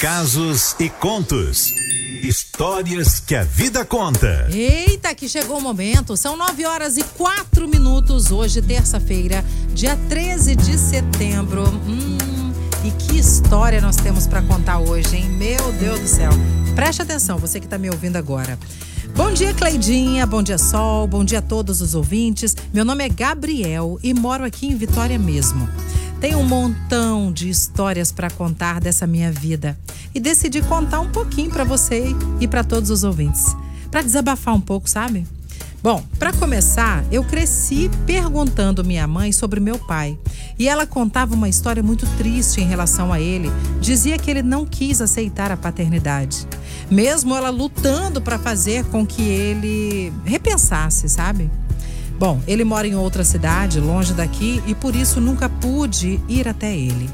Casos e contos. Histórias que a vida conta. Eita, que chegou o momento. São nove horas e quatro minutos. Hoje, terça-feira, dia 13 de setembro. Hum, e que história nós temos para contar hoje, hein? Meu Deus do céu. Preste atenção, você que está me ouvindo agora. Bom dia, Cleidinha. Bom dia, Sol. Bom dia a todos os ouvintes. Meu nome é Gabriel e moro aqui em Vitória mesmo. Tenho um montão de histórias para contar dessa minha vida e decidi contar um pouquinho para você e para todos os ouvintes, para desabafar um pouco, sabe? Bom, para começar, eu cresci perguntando minha mãe sobre meu pai. E ela contava uma história muito triste em relação a ele. Dizia que ele não quis aceitar a paternidade. Mesmo ela lutando para fazer com que ele repensasse, sabe? Bom, ele mora em outra cidade, longe daqui, e por isso nunca pude ir até ele.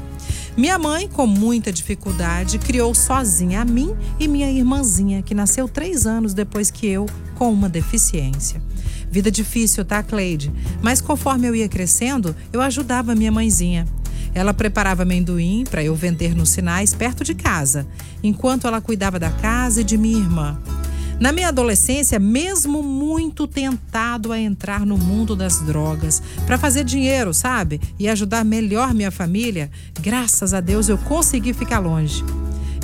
Minha mãe, com muita dificuldade, criou sozinha a mim e minha irmãzinha, que nasceu três anos depois que eu, com uma deficiência. Vida difícil, tá, Cleide? Mas conforme eu ia crescendo, eu ajudava minha mãezinha. Ela preparava amendoim para eu vender nos sinais perto de casa, enquanto ela cuidava da casa e de minha irmã. Na minha adolescência, mesmo muito tentado a entrar no mundo das drogas para fazer dinheiro, sabe? E ajudar melhor minha família, graças a Deus eu consegui ficar longe.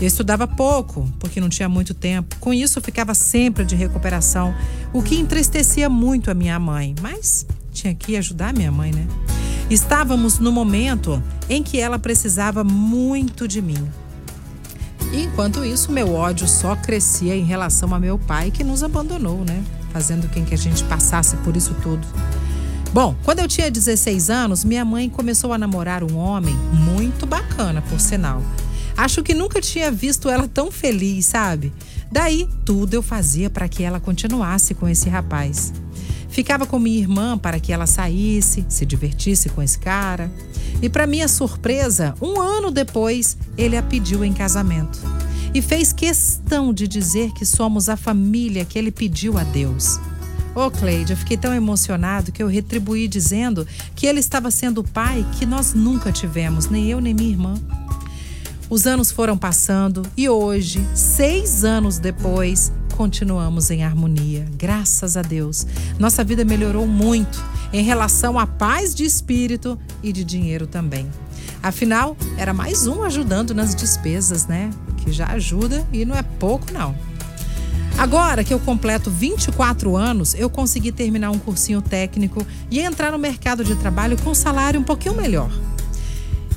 Eu estudava pouco, porque não tinha muito tempo. Com isso, ficava sempre de recuperação, o que entristecia muito a minha mãe. Mas tinha que ajudar minha mãe, né? Estávamos no momento em que ela precisava muito de mim. E enquanto isso, meu ódio só crescia em relação a meu pai, que nos abandonou, né? Fazendo com que a gente passasse por isso tudo. Bom, quando eu tinha 16 anos, minha mãe começou a namorar um homem muito bacana, por sinal. Acho que nunca tinha visto ela tão feliz, sabe? Daí, tudo eu fazia para que ela continuasse com esse rapaz. Ficava com minha irmã para que ela saísse, se divertisse com esse cara. E para minha surpresa, um ano depois, ele a pediu em casamento. E fez questão de dizer que somos a família que ele pediu a Deus. Ô oh, Cleide, eu fiquei tão emocionado que eu retribuí dizendo que ele estava sendo o pai que nós nunca tivemos, nem eu nem minha irmã. Os anos foram passando e hoje, seis anos depois, continuamos em harmonia. Graças a Deus. Nossa vida melhorou muito em relação à paz de espírito e de dinheiro também. Afinal, era mais um ajudando nas despesas, né? Que já ajuda e não é pouco, não. Agora que eu completo 24 anos, eu consegui terminar um cursinho técnico e entrar no mercado de trabalho com um salário um pouquinho melhor.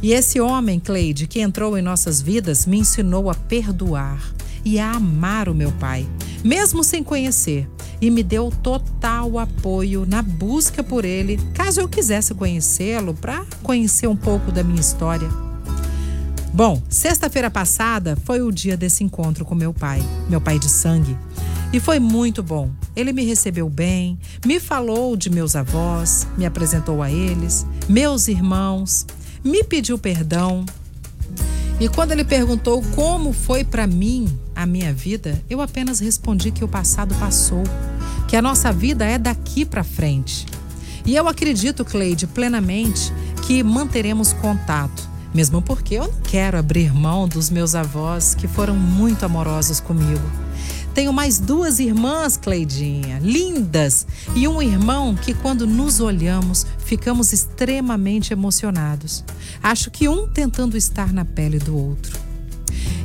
E esse homem, Cleide, que entrou em nossas vidas, me ensinou a perdoar e a amar o meu pai, mesmo sem conhecer, e me deu total apoio na busca por ele, caso eu quisesse conhecê-lo para conhecer um pouco da minha história. Bom, sexta-feira passada foi o dia desse encontro com meu pai, meu pai de sangue. E foi muito bom. Ele me recebeu bem, me falou de meus avós, me apresentou a eles, meus irmãos, me pediu perdão, e quando ele perguntou como foi para mim a minha vida, eu apenas respondi que o passado passou, que a nossa vida é daqui para frente. E eu acredito, Cleide, plenamente que manteremos contato, mesmo porque eu não quero abrir mão dos meus avós que foram muito amorosos comigo. Tenho mais duas irmãs, Cleidinha, lindas, e um irmão que, quando nos olhamos, ficamos extremamente emocionados. Acho que um tentando estar na pele do outro.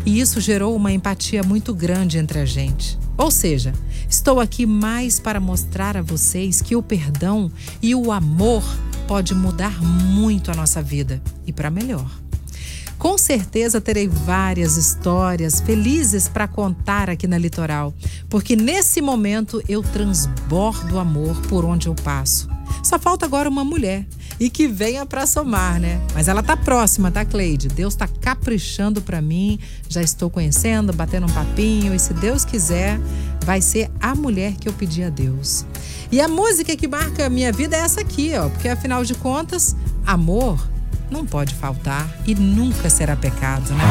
E isso gerou uma empatia muito grande entre a gente. Ou seja, estou aqui mais para mostrar a vocês que o perdão e o amor pode mudar muito a nossa vida e para melhor. Com certeza terei várias histórias felizes para contar aqui na Litoral, porque nesse momento eu transbordo amor por onde eu passo. Só falta agora uma mulher e que venha para somar, né? Mas ela tá próxima, tá, Cleide? Deus tá caprichando para mim. Já estou conhecendo, batendo um papinho e se Deus quiser, vai ser a mulher que eu pedi a Deus. E a música que marca a minha vida é essa aqui, ó, porque afinal de contas, amor não pode faltar e nunca será pecado, né?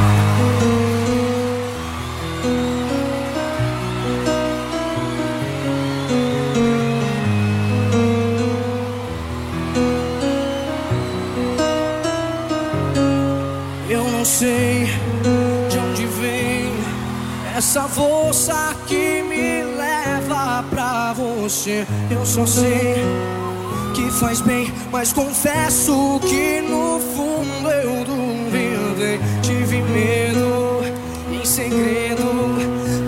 Eu não sei de onde vem Essa força que me leva pra você, eu só sei que faz bem, mas confesso que no fundo eu duvidei. Tive medo em segredo,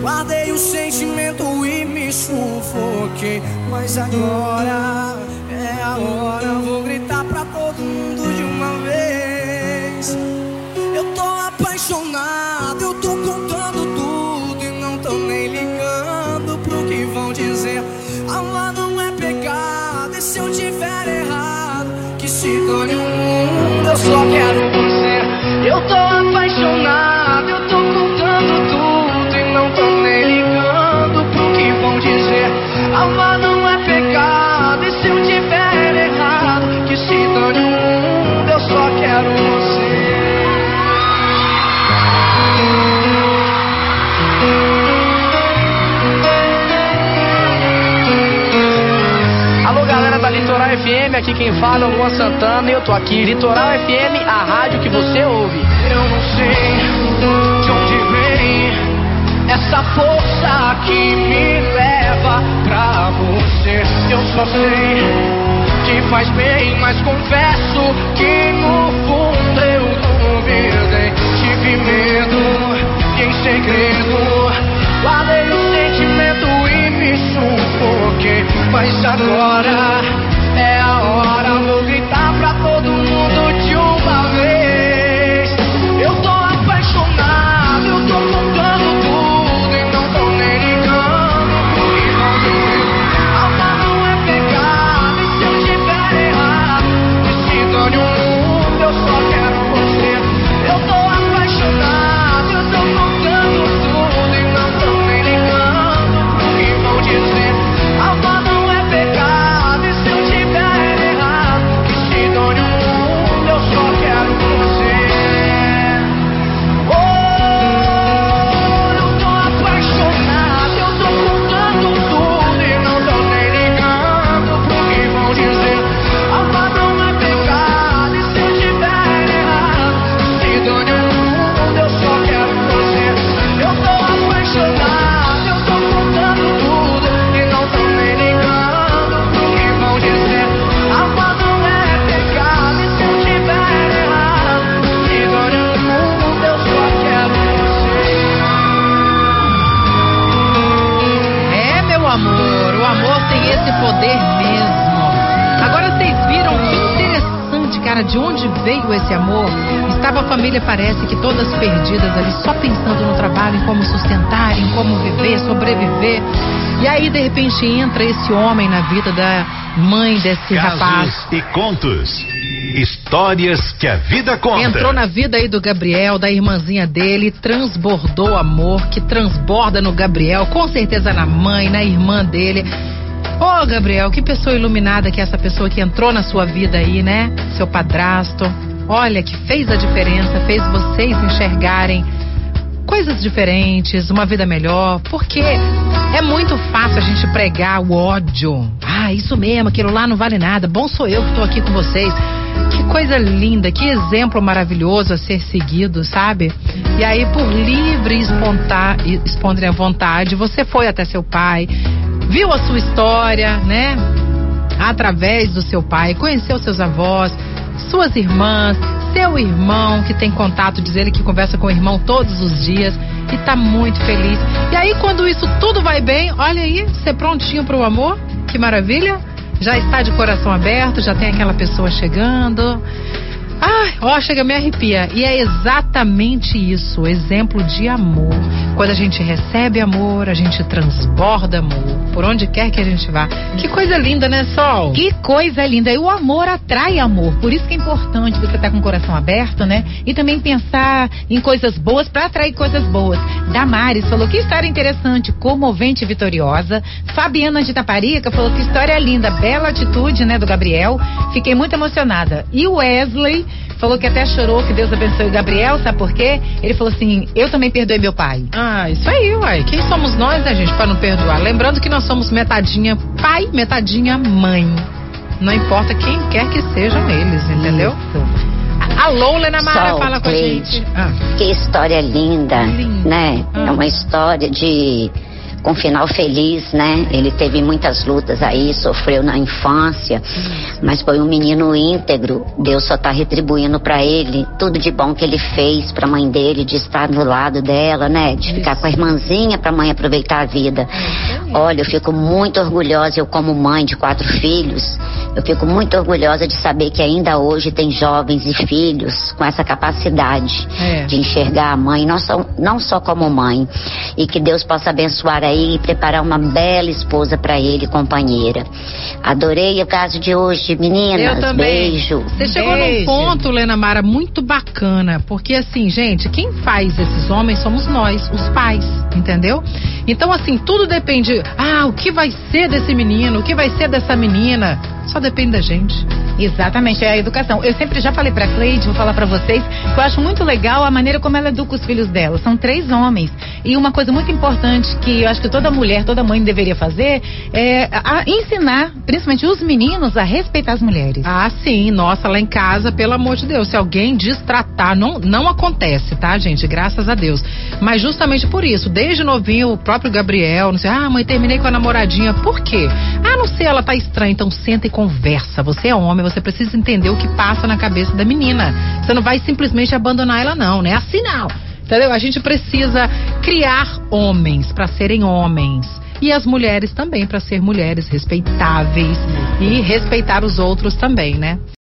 guardei o sentimento e me sufoquei. Mas agora é a hora, vou gritar pra todo mundo de uma vez. Aqui quem fala é o Luan Santana e eu tô aqui, Litoral FM, a rádio que você ouve. Eu não sei de onde vem essa força que me leva pra você. Eu só sei que faz bem, mas confesso que no fundo eu duvidei. Tive medo e em segredo guardei o veio esse amor? Estava a família, parece que todas perdidas ali, só pensando no trabalho, em como sustentar, em como viver, sobreviver. E aí, de repente, entra esse homem na vida da mãe desse rapaz. Casos e contos. Histórias que a vida conta. Entrou na vida aí do Gabriel, da irmãzinha dele, transbordou amor, que transborda no Gabriel, com certeza na mãe, na irmã dele. Ô Gabriel, que pessoa iluminada que é essa pessoa que entrou na sua vida aí, né? Seu padrasto. Olha, que fez a diferença, fez vocês enxergarem coisas diferentes, uma vida melhor, porque é muito fácil a gente pregar o ódio. Ah, isso mesmo, aquilo lá não vale nada. Bom sou eu que tô aqui com vocês. Que coisa linda, que exemplo maravilhoso a ser seguido, sabe? E aí, por livre e espontânea vontade, você foi até seu pai, viu a sua história, né? Através do seu pai, conheceu seus avós, suas irmãs, seu irmão que tem contato, diz ele que conversa com o irmão todos os dias e tá muito feliz. E aí, quando isso tudo vai bem, olha aí, você prontinho pro amor? Que maravilha! Já está de coração aberto, já tem aquela pessoa chegando. Ai, ó, chega me arrepia. E é exatamente isso, exemplo de amor. Quando a gente recebe amor, a gente transborda amor. Por onde quer que a gente vá. Que coisa linda, né, Sol? Que coisa linda. E o amor atrai amor. Por isso que é importante você estar com o coração aberto, né? E também pensar em coisas boas para atrair coisas boas. Damares falou que história interessante, comovente e vitoriosa. Fabiana de Taparica falou que história linda, bela atitude, né, do Gabriel. Fiquei muito emocionada. E o Wesley falou que até chorou, que Deus abençoe o Gabriel, sabe por quê? Ele falou assim: Eu também perdoei meu pai. Ah, isso aí, uai. Quem somos nós, né, gente, para não perdoar? Lembrando que nós somos metadinha pai, metadinha mãe. Não importa quem quer que sejam eles, entendeu? Isso. Alô, Lena Mara, Sol, fala com a Cleide. gente. Ah, Que história linda, Linda. né? Ah. É uma história de com final feliz, né? Ele teve muitas lutas aí, sofreu na infância, mas foi um menino íntegro. Deus só tá retribuindo pra ele tudo de bom que ele fez pra mãe dele, de estar do lado dela, né? De ficar com a irmãzinha pra mãe aproveitar a vida. Olha, eu fico muito orgulhosa, eu como mãe de quatro filhos, eu fico muito orgulhosa de saber que ainda hoje tem jovens e filhos com essa capacidade É. de enxergar a mãe, não só, não só como mãe, e que Deus possa abençoar aí e preparar uma bela esposa para ele, companheira. Adorei o caso de hoje, meninas. eu também. Beijo. Você chegou Beijo. num ponto, Lena Mara, muito bacana. Porque, assim, gente, quem faz esses homens somos nós, os pais, entendeu? Então, assim, tudo depende. Ah, o que vai ser desse menino? O que vai ser dessa menina? Só depende da gente. Exatamente, é a educação. Eu sempre já falei pra Cleide, vou falar pra vocês, que eu acho muito legal a maneira como ela educa os filhos dela. São três homens. E uma coisa muito importante que eu acho que toda mulher, toda mãe deveria fazer é a- ensinar, principalmente os meninos, a respeitar as mulheres. Ah, sim. Nossa, lá em casa, pelo amor de Deus, se alguém destratar, não, não acontece, tá, gente? Graças a Deus. Mas justamente por isso, desde novinho, o próprio Gabriel, não sei, ah, mãe, terminei com a namoradinha. Por quê? Ah, não sei, ela tá estranha. Então senta e conversa. Você é homem, você precisa entender o que passa na cabeça da menina. Você não vai simplesmente abandonar ela, não, né? Assim não. Entendeu? A gente precisa criar homens para serem homens. E as mulheres também para ser mulheres respeitáveis e respeitar os outros também, né?